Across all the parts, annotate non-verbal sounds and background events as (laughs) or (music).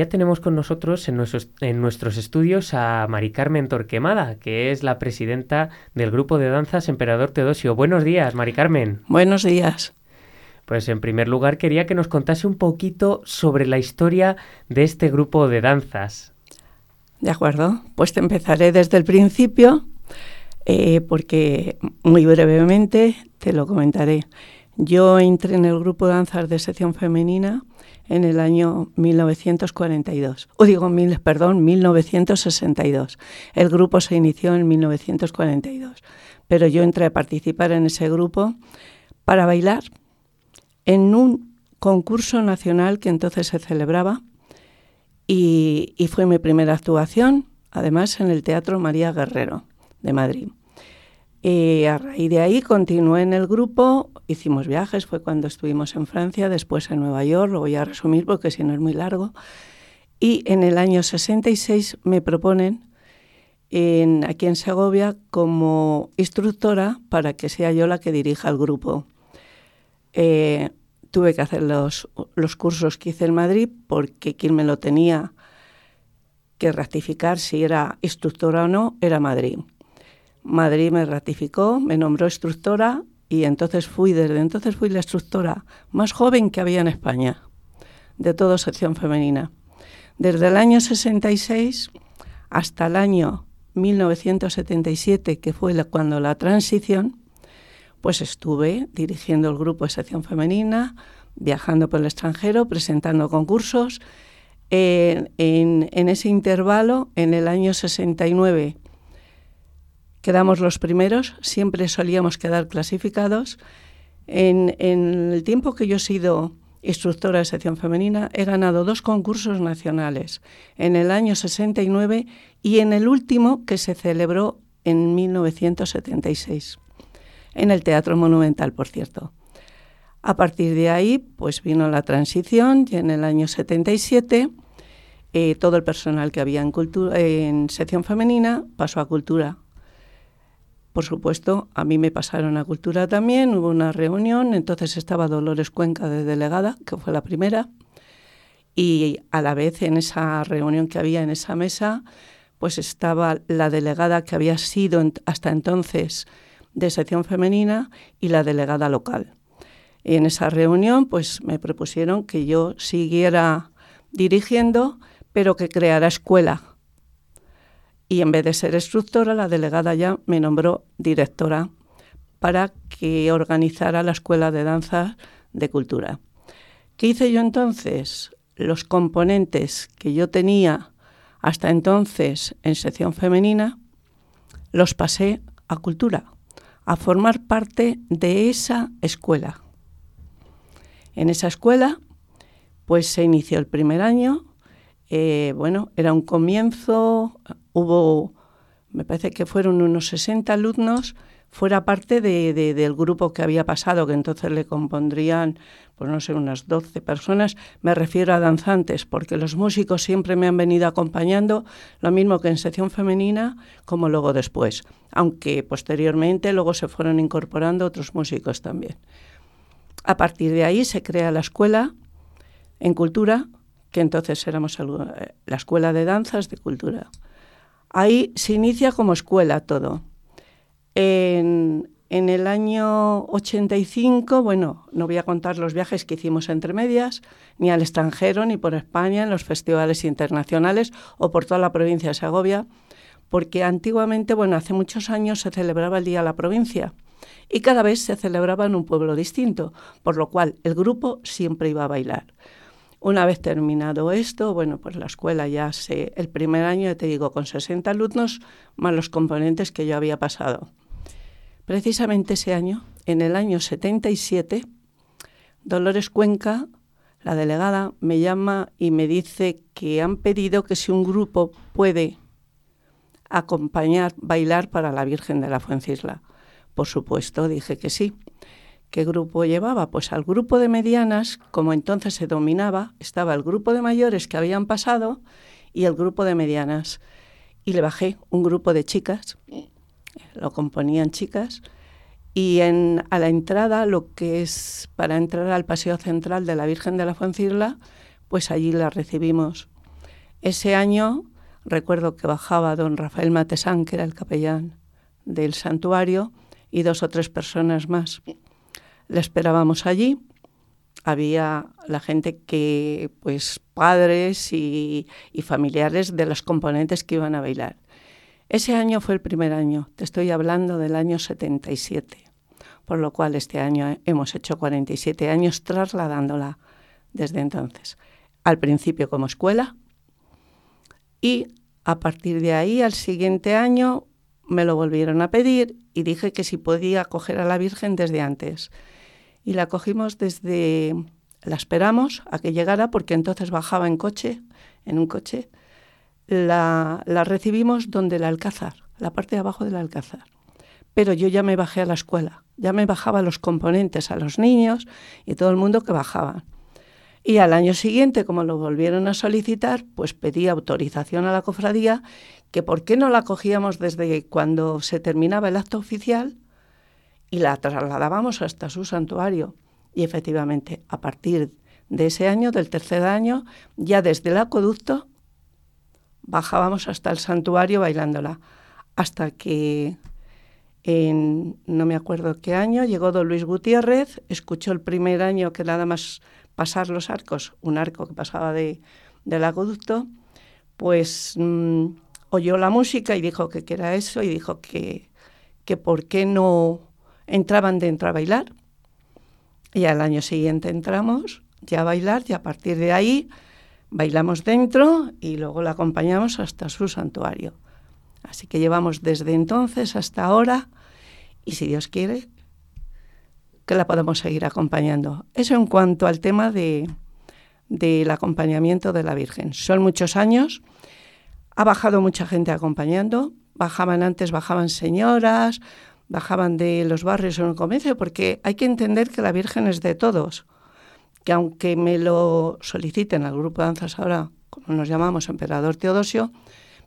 ya tenemos con nosotros en nuestros, en nuestros estudios a Mari Carmen Torquemada, que es la presidenta del grupo de danzas Emperador Teodosio. Buenos días, Mari Carmen. Buenos días. Pues en primer lugar quería que nos contase un poquito sobre la historia de este grupo de danzas. De acuerdo, pues te empezaré desde el principio, eh, porque muy brevemente te lo comentaré. Yo entré en el grupo de danzas de sección femenina en el año 1942, o digo, mil, perdón, 1962. El grupo se inició en 1942, pero yo entré a participar en ese grupo para bailar en un concurso nacional que entonces se celebraba y, y fue mi primera actuación, además en el Teatro María Guerrero de Madrid. Y a raíz de ahí continué en el grupo, hicimos viajes, fue cuando estuvimos en Francia, después en Nueva York, lo voy a resumir porque si no es muy largo. Y en el año 66 me proponen en, aquí en Segovia como instructora para que sea yo la que dirija el grupo. Eh, tuve que hacer los, los cursos que hice en Madrid porque quien me lo tenía que ratificar si era instructora o no era Madrid. Madrid me ratificó, me nombró instructora y entonces fui, desde entonces fui la instructora más joven que había en España, de toda sección femenina. Desde el año 66 hasta el año 1977, que fue cuando la transición, pues estuve dirigiendo el grupo de sección femenina, viajando por el extranjero, presentando concursos. en, en ese intervalo, en el año 69, quedamos los primeros, siempre solíamos quedar clasificados. En, el tiempo que yo he sido instructora de sección femenina, he ganado dos concursos nacionales, en el año 69 y en el último que se celebró en 1976, en el Teatro Monumental, por cierto. A partir de ahí, pues vino la transición y en el año 77 eh, todo el personal que había en, sección femenina pasó a cultura por supuesto, a mí me pasaron a Cultura también, hubo una reunión, entonces estaba Dolores Cuenca de delegada, que fue la primera, y a la vez en esa reunión que había en esa mesa, pues estaba la delegada que había sido hasta entonces de sección femenina y la delegada local. Y en esa reunión, pues me propusieron que yo siguiera dirigiendo, pero que creara escuela y en vez de ser instructora, la delegada ya me nombró directora para que organizara la Escuela de Danza de Cultura. ¿Qué hice yo entonces? Los componentes que yo tenía hasta entonces en sección femenina, los pasé a cultura, a formar parte de esa escuela. En esa escuela, pues se inició el primer año, eh, bueno, era un comienzo, hubo, me parece que fueron unos 60 alumnos, fuera parte de, del grupo que había pasado, que entonces le compondrían, pues no sé, unas 12 personas. Me refiero a danzantes, porque los músicos siempre me han venido acompañando, lo mismo que en sección femenina, como luego después, aunque posteriormente luego se fueron incorporando otros músicos también. A partir de ahí se crea la escuela en cultura, que entonces éramos eh, la escuela de danzas de cultura. Ahí se inicia como escuela todo. En, el año 85, bueno, no voy a contar los viajes que hicimos entre medias, ni al extranjero, ni por España, en los festivales internacionales o por toda la provincia de Segovia, porque antiguamente, bueno, hace muchos años se celebraba el Día de la Provincia y cada vez se celebraba en un pueblo distinto, por lo cual el grupo siempre iba a bailar. Una vez terminado esto, bueno, pues la escuela ya se, el primer año, te digo, con 60 alumnos, más los componentes que yo había pasado. Precisamente ese año, en el año 77, Dolores Cuenca, la delegada, me llama y me dice que han pedido que si un grupo puede acompañar, bailar para la Virgen de la Fuencisla. Por supuesto, dije que sí. ¿Qué grupo llevaba? Pues al grupo de medianas, como entonces se dominaba, estaba el grupo de mayores que habían pasado y el grupo de medianas. Y le bajé un grupo de chicas, lo componían chicas, y en, a la entrada, lo que es para entrar al paseo central de la Virgen de la Fuencirla, pues allí la recibimos Ese año recuerdo que bajaba don Rafael Matesán, que era el capellán del santuario, y dos o tres personas más. Le esperábamos allí. Había la gente que, pues, padres y, y familiares de los componentes que iban a bailar. Ese año fue el primer año, te estoy hablando del año 77, por lo cual este año hemos hecho 47 años trasladándola desde entonces. Al principio como escuela y a partir de ahí, al siguiente año, me lo volvieron a pedir y dije que si podía coger a la Virgen desde antes. Y la cogimos desde, la esperamos a que llegara porque entonces bajaba en coche, en un coche. La, la recibimos donde el Alcázar, la parte de abajo del Alcázar. Pero yo ya me bajé a la escuela, ya me bajaba los componentes a los niños y todo el mundo que bajaba. Y al año siguiente, como lo volvieron a solicitar, pues pedí autorización a la cofradía que por qué no la cogíamos desde cuando se terminaba el acto oficial y la trasladábamos hasta su santuario. Y efectivamente, a partir de ese año, del tercer año, ya desde el acueducto bajábamos hasta el santuario bailándola, hasta que en no me acuerdo qué año llegó don Luis Gutiérrez, escuchó el primer año que nada más pasar los arcos, un arco que pasaba de, del acueducto, pues mm, oyó la música y dijo que, era eso y dijo que, que por qué no entraban dentro a bailar. Y al año siguiente entramos ya a bailar y a partir de ahí bailamos dentro y luego la acompañamos hasta su santuario. Así que llevamos desde entonces hasta ahora y si Dios quiere, que la podemos seguir acompañando. Eso en cuanto al tema de, del acompañamiento de la Virgen. Son muchos años, ha bajado mucha gente acompañando, bajaban antes, bajaban señoras, bajaban de los barrios en el comercio, porque hay que entender que la Virgen es de todos, que aunque me lo soliciten al grupo de danzas ahora, como nos llamamos, Emperador Teodosio,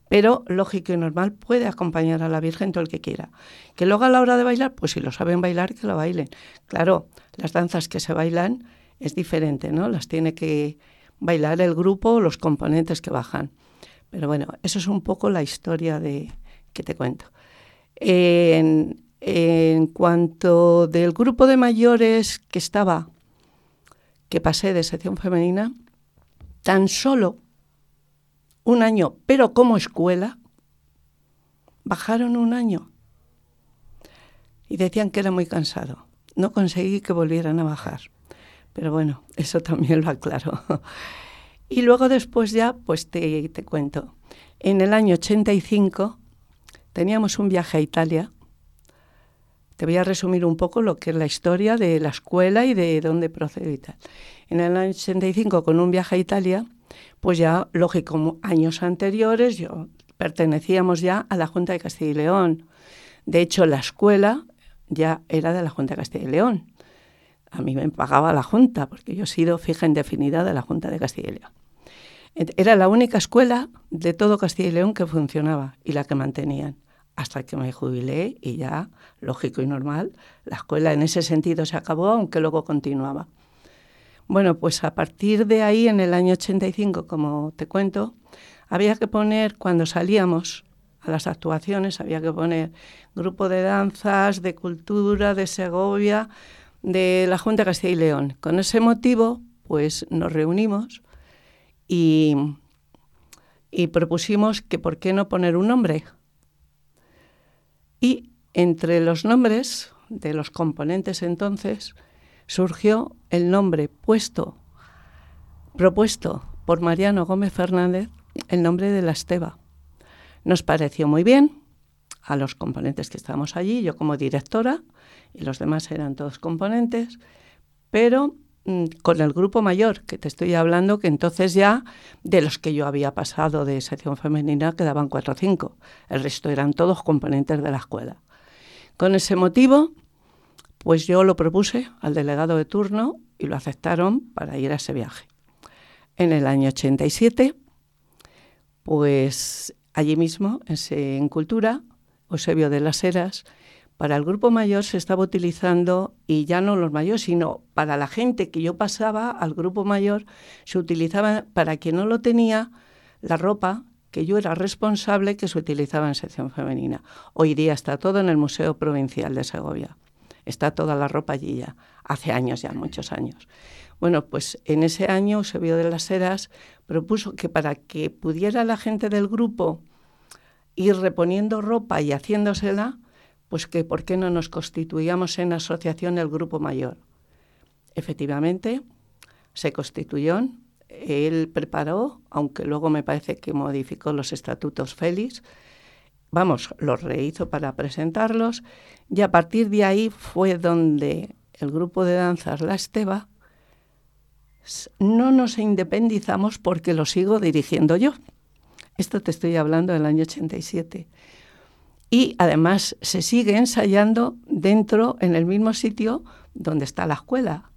pero lógico y normal puede acompañar a la Virgen todo el que quiera. Que luego a la hora de bailar, pues si lo saben bailar, que lo bailen. Claro, las danzas que se bailan es diferente, ¿no? Las tiene que bailar el grupo o los componentes que bajan. Pero bueno, eso es un poco la historia de que te cuento. En, en cuanto del grupo de mayores que estaba, que pasé de sección femenina, tan solo un año, pero como escuela, bajaron un año. Y decían que era muy cansado. No conseguí que volvieran a bajar. Pero bueno, (laughs) eso también lo aclaro. y luego después ya, pues te, te cuento. En el año 85 teníamos un viaje a Italia. Te voy a resumir un poco lo que es la historia de la escuela y de dónde procede y tal. En el año 85, con un viaje a Italia, pues ya, lógico, años anteriores yo pertenecíamos ya a la Junta de Castilla y León. De hecho, la escuela ya era de la Junta de Castilla y León. A mí me pagaba la Junta, porque yo he sido fija indefinida de la Junta de Castilla y León. Era la única escuela de todo Castilla y León que funcionaba y la que mantenían. Hasta que me jubilé y ya, lógico y normal, la escuela en ese sentido se acabó, aunque luego continuaba. Bueno, pues a partir de ahí, en el año 85, como te cuento, había que poner, cuando salíamos a las actuaciones, había que poner grupo de danzas, de cultura, de Segovia, de la Junta de Castilla y León. Con ese motivo, pues nos reunimos y, y propusimos que por qué no poner un nombre. Y entre los nombres de los componentes entonces, surgió el nombre puesto, propuesto por Mariano Gómez Fernández, el nombre de la Esteba. Nos pareció muy bien a los componentes que estábamos allí, yo como directora y los demás eran todos componentes, pero con el grupo mayor, que te estoy hablando, que entonces ya de los que yo había pasado de sección femenina quedaban cuatro o cinco, el resto eran todos componentes de la escuela. Con ese motivo pues yo lo propuse al delegado de turno y lo aceptaron para ir a ese viaje. En el año 87, pues allí mismo, en Cultura, Eusebio de las Heras, para el grupo mayor se estaba utilizando, y ya no los mayores, sino para la gente que yo pasaba al grupo mayor, se utilizaba, para quien no lo tenía, la ropa que yo era responsable que se utilizaba en sección femenina. Hoy día está todo en el Museo Provincial de Segovia. Está toda la ropa allí ya, hace años ya, muchos años. Bueno, pues en ese año Eusebio de las Heras propuso que para que pudiera la gente del grupo ir reponiendo ropa y haciéndosela, pues que por qué no nos constituíamos en asociación el grupo mayor. Efectivamente, se constituyó, él preparó, aunque luego me parece que modificó los estatutos Félix, vamos, los rehizo para presentarlos, y a partir de ahí fue donde el grupo de danzas La Esteba no nos independizamos porque lo sigo dirigiendo yo. Esto te estoy hablando del año 87. Y además se sigue ensayando dentro, en el mismo sitio donde está la escuela,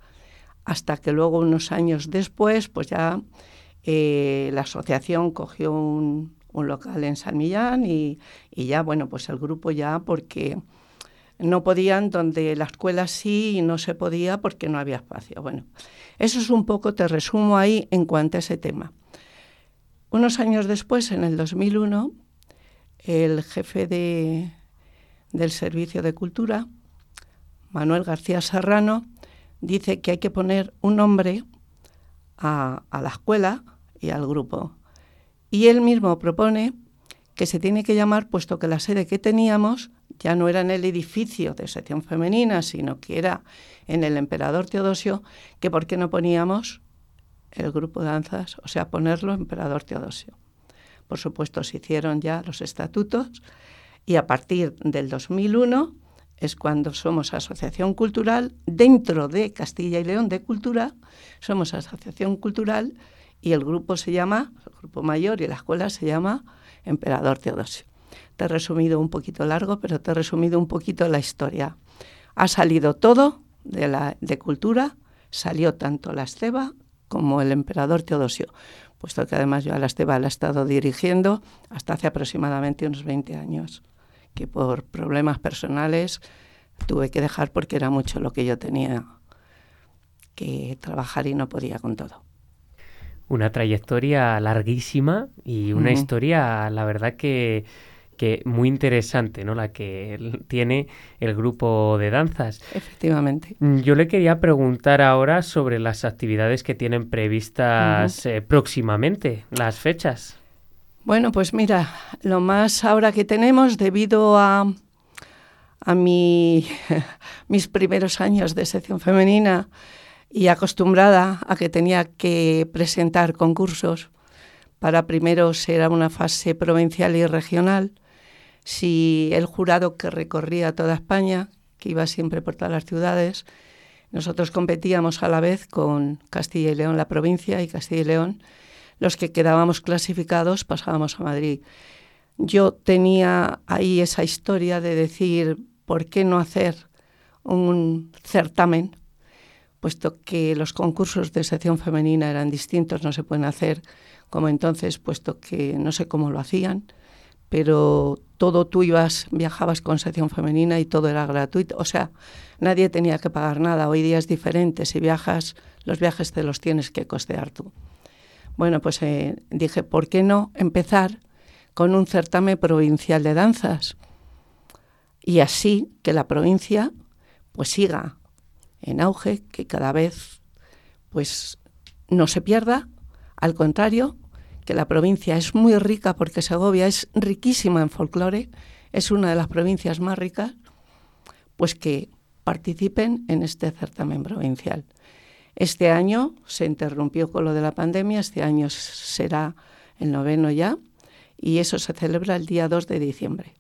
hasta que luego unos años después, pues ya eh, la asociación cogió un, local en San Millán y, y, ya, bueno, pues el grupo ya, porque no podían, donde la escuela sí y no se podía porque no había espacio. Bueno, eso es un poco, te resumo ahí en cuanto a ese tema. Unos años después, en el 2001, el jefe de, del Servicio de Cultura, Manuel García Serrano, dice que hay que poner un nombre a, a la escuela y al grupo. Y él mismo propone que se tiene que llamar, puesto que la sede que teníamos ya no era en el edificio de sección femenina, sino que era en el Emperador Teodosio, que por qué no poníamos el grupo de danzas, o sea, ponerlo Emperador Teodosio. Por supuesto, se hicieron ya los estatutos y a partir del 2001 es cuando somos asociación cultural dentro de Castilla y León de Cultura, somos asociación cultural y el grupo se llama, grupo mayor y la escuela se llama Emperador Teodosio. Te he resumido un poquito largo, pero te he resumido un poquito la historia. Ha salido todo de, la, de cultura, salió tanto la Esteba como el emperador Teodosio, puesto que además yo a la Esteba la he estado dirigiendo hasta hace aproximadamente unos 20 años, que por problemas personales tuve que dejar porque era mucho lo que yo tenía que trabajar y no podía con todo. Una trayectoria larguísima y una historia, la verdad que que muy interesante, ¿no? La que tiene el grupo de danzas. Efectivamente. Mm, yo le quería preguntar ahora sobre las actividades que tienen previstas eh, próximamente, las fechas. Bueno, pues mira, lo más ahora que tenemos, debido a, a mi, (laughs) mis primeros años de sección femenina y acostumbrada a que tenía que presentar concursos, para primero ser una fase provincial y regional, si el jurado que recorría toda España, que iba siempre por todas las ciudades, nosotros competíamos a la vez con Castilla y León, la provincia, y Castilla y León, los que quedábamos clasificados pasábamos a Madrid. Yo tenía ahí esa historia de decir, ¿por qué no hacer un certamen? Puesto que los concursos de sección femenina eran distintos, no se pueden hacer como entonces, puesto que no sé cómo lo hacían pero todo tú ibas, viajabas con sección femenina y todo era gratuito. O sea, nadie tenía que pagar nada. Hoy día es diferente. Si viajas, los viajes te los tienes que costear tú. Bueno, pues eh, dije, ¿por qué no empezar con un certamen provincial de danzas? Y así que la provincia pues siga en auge, que cada vez pues no se pierda, al contrario, que la provincia es muy rica porque Segovia es riquísima en folclore, es una de las provincias más ricas, pues que participen en este certamen provincial. Este año se interrumpió con lo de la pandemia, este año será el noveno ya, y eso se celebra el día 2 de diciembre,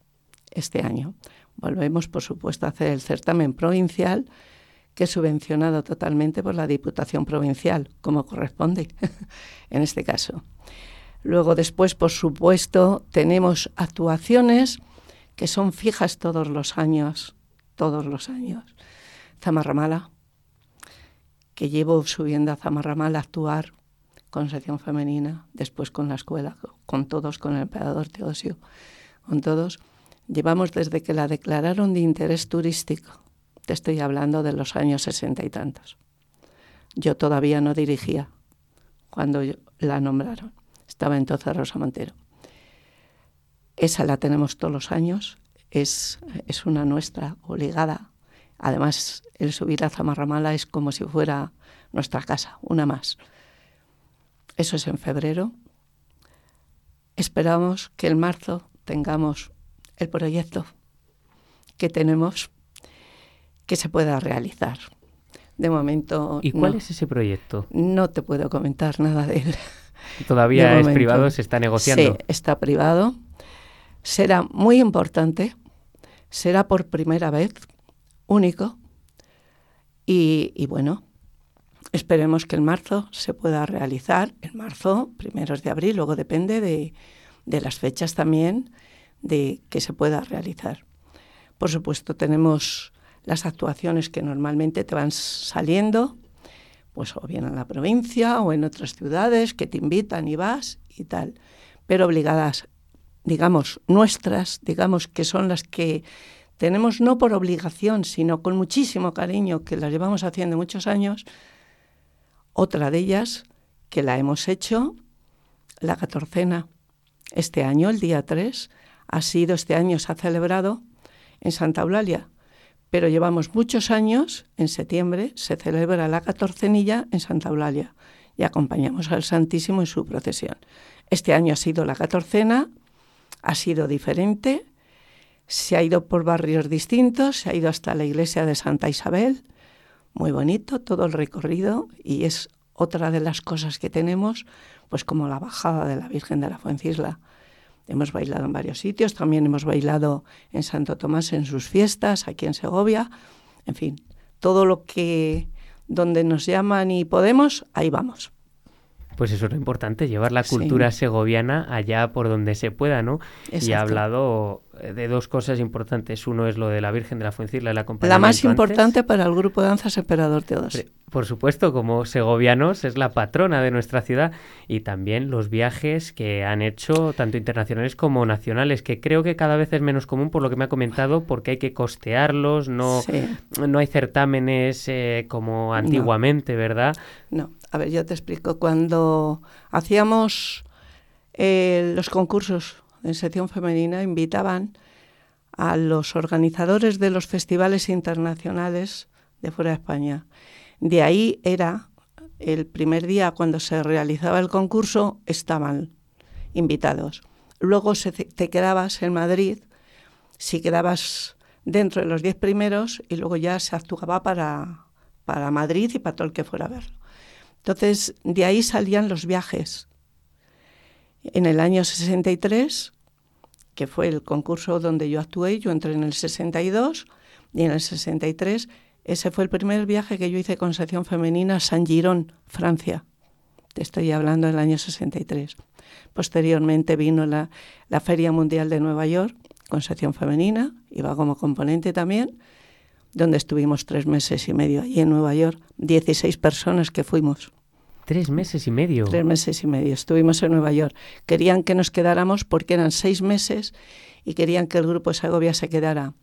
este año. Volvemos, por supuesto, a hacer el certamen provincial, que es subvencionado totalmente por la Diputación Provincial, como corresponde (laughs) en este caso. Luego después, por supuesto, tenemos actuaciones que son fijas todos los años, todos los años. Zamarramala, que llevo subiendo a Zamarramala a actuar con sección femenina, después con la escuela, con todos, con el emperador Teodosio, con todos. Llevamos desde que la declararon de interés turístico, te estoy hablando de los años sesenta y tantos. Yo todavía no dirigía cuando la nombraron Estaba entonces Rosa Montero. Esa la tenemos todos los años, es, es una nuestra obligada. Además, el subir a Zamarramala es como si fuera nuestra casa, una más. Eso es en febrero. Esperamos que en marzo tengamos el proyecto que tenemos que se pueda realizar. De momento. ¿Y cuál es ese proyecto? No te puedo comentar nada de él. Todavía es privado, se está negociando. Sí, está privado. Será muy importante, será por primera vez, único. Y, y bueno, esperemos que en marzo se pueda realizar. En marzo, primeros de abril, luego depende de, de las fechas también de que se pueda realizar. Por supuesto, tenemos las actuaciones que normalmente te van saliendo, pues o bien en la provincia o en otras ciudades que te invitan y vas y tal, pero obligadas, digamos, nuestras, digamos que son las que tenemos no por obligación, sino con muchísimo cariño, que las llevamos haciendo muchos años. Otra de ellas, que la hemos hecho, la catorcena. Este año, el día 3, ha sido, este año se ha celebrado en Santa Eulalia, pero llevamos muchos años, en septiembre se celebra la catorcenilla en Santa Eulalia y acompañamos al Santísimo en su procesión. Este año ha sido la catorcena, ha sido diferente, se ha ido por barrios distintos, se ha ido hasta la iglesia de Santa Isabel, muy bonito todo el recorrido y es otra de las cosas que tenemos, pues como la bajada de la Virgen de la Fuencisla Hemos bailado en varios sitios, también hemos bailado en Santo Tomás en sus fiestas, aquí en Segovia. En fin, todo lo que donde nos llaman y podemos, ahí vamos. Pues eso es lo importante, llevar la cultura segoviana allá por donde se pueda, ¿no? Y ha hablado de dos cosas importantes. Uno es lo de la Virgen de la Fuencilla, la compañía. La más importante para el grupo de danzas Emperador Teodosio. Por supuesto, como segovianos, es la patrona de nuestra ciudad y también los viajes que han hecho, tanto internacionales como nacionales, que creo que cada vez es menos común por lo que me ha comentado, porque hay que costearlos, no, no hay certámenes eh, como antiguamente, ¿verdad? No, a ver, yo te explico. Cuando hacíamos eh, los concursos en sección femenina, invitaban a los organizadores de los festivales internacionales de fuera de España. De ahí era el primer día cuando se realizaba el concurso, estaban invitados. Luego te quedabas en Madrid, si quedabas dentro de los diez primeros, y luego ya se actuaba para, para Madrid y para todo el que fuera a verlo. Entonces, de ahí salían los viajes. En el año 63, que fue el concurso donde yo actué, yo entré en el 62 y en el 63, ese fue el primer viaje que yo hice con sección femenina a San Girón, Francia. Te estoy hablando del año 63. Posteriormente vino la, la Feria Mundial de Nueva York con sección femenina, iba como componente también, donde estuvimos tres meses y medio allí en Nueva York, 16 personas que fuimos. Tres meses y medio. Tres meses y medio. Estuvimos en Nueva York. Querían que nos quedáramos porque eran seis meses y querían que el grupo de Segovia se quedara.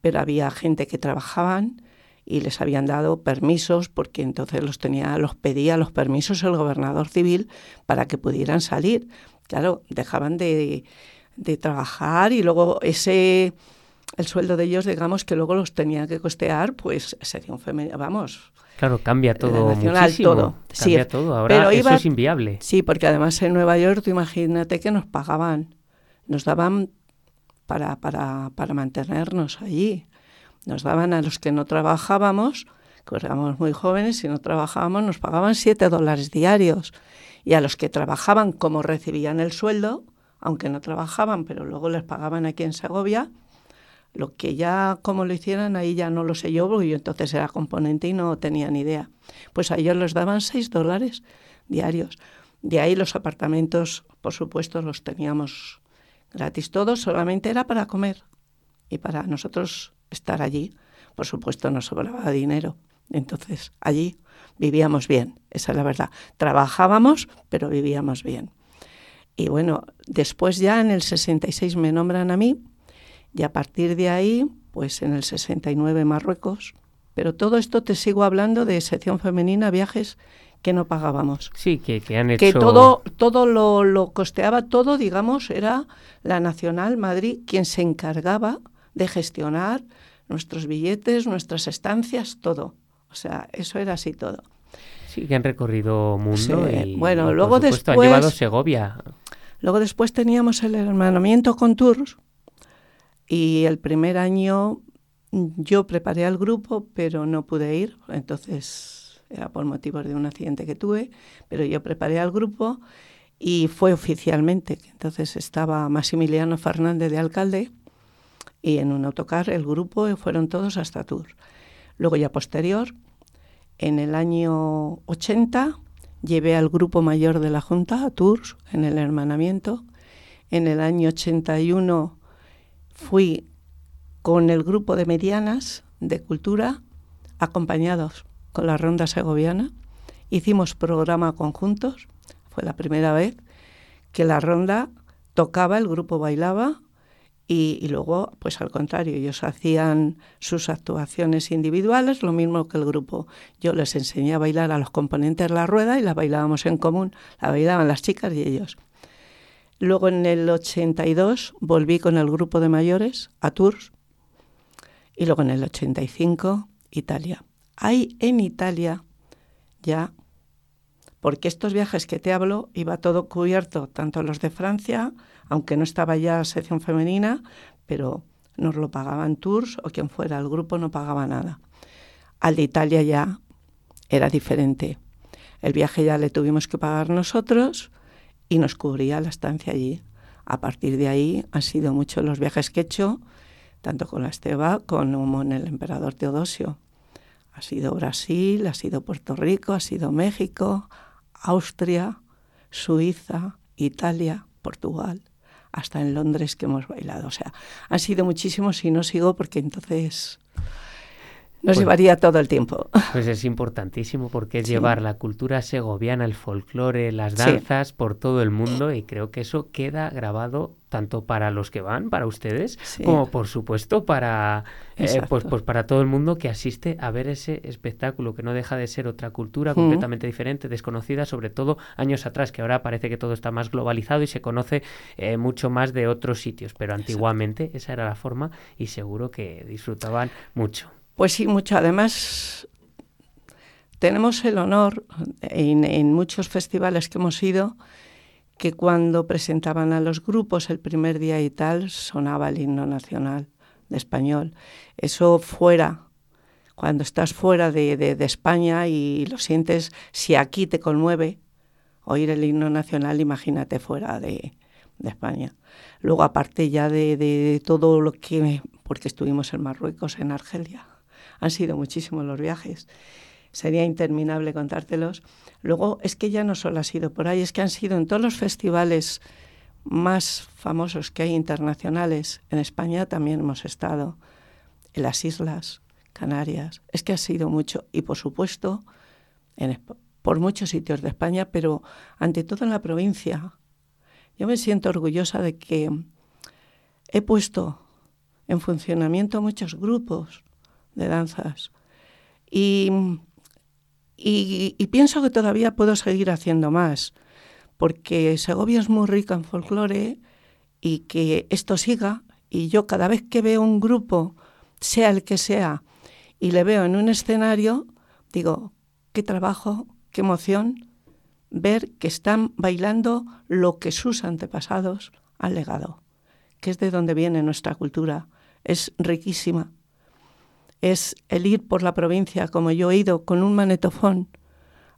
Pero había gente que trabajaban y les habían dado permisos porque entonces los tenía, los pedía los permisos el gobernador civil para que pudieran salir. Claro, dejaban de, de trabajar y luego ese el sueldo de ellos, digamos, que luego los tenía que costear, pues sería un femenino, vamos, Claro, cambia todo nacional, todo. Cambia sí, todo. Ahora eso es inviable. Sí, porque además en Nueva York, tú imagínate que nos pagaban, nos daban para, para, para mantenernos allí. Nos daban a los que no trabajábamos, que éramos muy jóvenes, y no trabajábamos, nos pagaban siete dólares diarios. Y a los que trabajaban, como recibían el sueldo, aunque no trabajaban, pero luego les pagaban aquí en Segovia, lo que ya, como lo hicieran, ahí ya no lo sé yo, porque yo entonces era componente y no tenía ni idea. Pues a ellos les daban seis dólares diarios. De ahí los apartamentos, por supuesto, los teníamos gratis todos, solamente era para comer y para nosotros estar allí. Por supuesto, nos sobraba dinero. Entonces, allí vivíamos bien, esa es la verdad. Trabajábamos, pero vivíamos bien. Y bueno, después ya en el 66 me nombran a mí y a partir de ahí, pues en el 69 Marruecos. Pero todo esto te sigo hablando de sección femenina, viajes que no pagábamos. Sí, que, que han hecho... Que todo, todo lo, lo costeaba, todo, digamos, era la Nacional Madrid quien se encargaba de gestionar nuestros billetes, nuestras estancias, todo. O sea, eso era así todo. Sí, que han recorrido mundo y, bueno, y, luego por supuesto, después, han llevado Segovia. Luego después teníamos el hermanamiento con Tours y el primer año yo preparé al grupo, pero no pude ir, entonces era por motivos de un accidente que tuve, pero yo preparé al grupo y fue oficialmente. Entonces estaba Maximiliano Fernández de alcalde y en un autocar el grupo fueron todos hasta Tours. Luego ya posterior, en el año 80, llevé al grupo mayor de la Junta a Tours en el hermanamiento. En el año 81 fui con el grupo de medianas de cultura, acompañados con la ronda segoviana. Hicimos programa conjuntos. Fue la primera vez que la ronda tocaba, el grupo bailaba y, luego, pues al contrario, ellos hacían sus actuaciones individuales, lo mismo que el grupo. Yo les enseñé a bailar a los componentes la rueda y la bailábamos en común, la bailaban las chicas y ellos. Luego en el 82 volví con el grupo de mayores a Tours y luego en el 85 Italia. Hay en Italia ya, porque estos viajes que te hablo iba todo cubierto, tanto los de Francia, aunque no estaba ya sección femenina, pero nos lo pagaban Tours o quien fuera, el grupo no pagaba nada. Al de Italia ya era diferente. El viaje ya le tuvimos que pagar nosotros y nos cubría la estancia allí. A partir de ahí han sido muchos los viajes que he hecho, tanto con la Esteba como con el emperador Teodosio. Ha sido Brasil, ha sido Puerto Rico, ha sido México, Austria, Suiza, Italia, Portugal, hasta en Londres que hemos bailado. O sea, han sido muchísimos y no sigo porque entonces nos pues, llevaría todo el tiempo. Pues es importantísimo porque es sí. llevar la cultura segoviana, el folclore, las danzas sí. por todo el mundo y creo que eso queda grabado tanto para los que van, para ustedes, sí. como por supuesto para eh, pues, pues para todo el mundo que asiste a ver ese espectáculo que no deja de ser otra cultura mm. completamente diferente, desconocida, sobre todo años atrás, que ahora parece que todo está más globalizado y se conoce eh, mucho más de otros sitios, pero antiguamente esa era la forma y seguro que disfrutaban mucho. Pues sí, mucho. Además, tenemos el honor en, en, muchos festivales que hemos ido que cuando presentaban a los grupos el primer día y tal, sonaba el himno nacional de español. Eso fuera, cuando estás fuera de, España y lo sientes, si aquí te conmueve oír el himno nacional, imagínate fuera de, de España. Luego, aparte ya de, todo lo que, porque estuvimos en Marruecos, en Argelia, han sido muchísimos los viajes. Sería interminable contártelos. Luego es que ya no solo ha sido por ahí, es que han sido en todos los festivales más famosos que hay internacionales. En España también hemos estado, en las islas, Canarias. Es que ha sido mucho. Y por supuesto, en, por muchos sitios de España, pero ante todo en la provincia. Yo me siento orgullosa de que he puesto en funcionamiento muchos grupos de danzas. Y, y, pienso que todavía puedo seguir haciendo más, porque Segovia es muy rica en folclore y que esto siga. Y yo cada vez que veo un grupo, sea el que sea, y le veo en un escenario, digo, qué trabajo, qué emoción ver que están bailando lo que sus antepasados han legado, que es de donde viene nuestra cultura. Es riquísima es el ir por la provincia, como yo he ido, con un manetofón,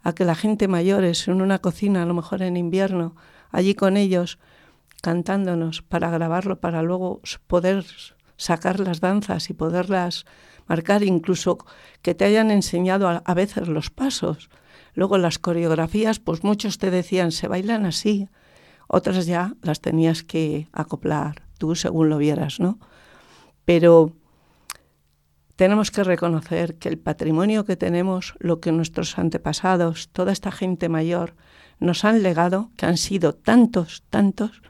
a que la gente mayores en una cocina, a lo mejor en invierno, allí con ellos, cantándonos para grabarlo, para luego poder sacar las danzas y poderlas marcar, incluso que te hayan enseñado a, a veces los pasos. Luego las coreografías, pues muchos te decían, se bailan así, otras ya las tenías que acoplar, tú según lo vieras, ¿no? Pero tenemos que reconocer que el patrimonio que tenemos, lo que nuestros antepasados, toda esta gente mayor, nos han legado, que han sido tantos, tantos,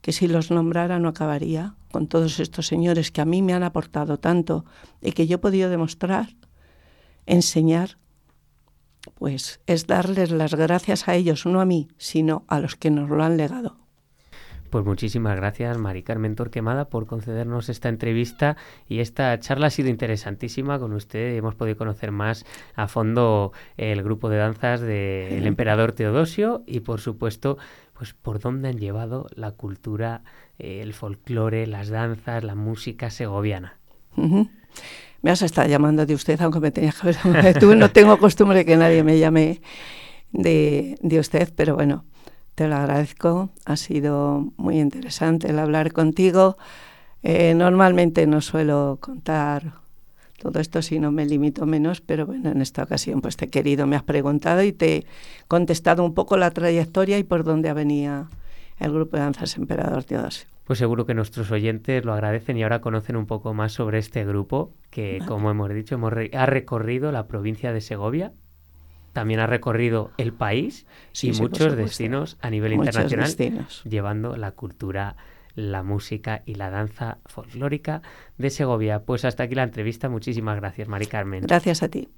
que si los nombrara no acabaría con todos estos señores que a mí me han aportado tanto y que yo he podido demostrar, enseñar pues es darles las gracias a ellos, no a mí, sino a los que nos lo han legado. Pues muchísimas gracias, Mari Carmen Torquemada, por concedernos esta entrevista y esta charla ha sido interesantísima con usted. Hemos podido conocer más a fondo el grupo de danzas del emperador Teodosio y, por supuesto, pues por dónde han llevado la cultura, eh, el folclore, las danzas, la música segoviana. Me has estado llamando de usted, aunque me tenías que. Tú no tengo costumbre que nadie me llame de, de usted, pero bueno, te lo agradezco, ha sido muy interesante el hablar contigo. Eh, normalmente no suelo contar todo esto si no me limito menos, pero bueno, en esta ocasión pues te he querido, me has preguntado y te he contestado un poco la trayectoria y por dónde venía el grupo de danzas Emperador Teodosio. Pues seguro que nuestros oyentes lo agradecen y ahora conocen un poco más sobre este grupo que, como hemos dicho, hemos ha recorrido la provincia de Segovia, también ha recorrido el país y muchos destinos a nivel internacional, llevando la cultura, la música y la danza folclórica de Segovia. Pues hasta aquí la entrevista. Muchísimas gracias, Mari Carmen. Gracias a ti.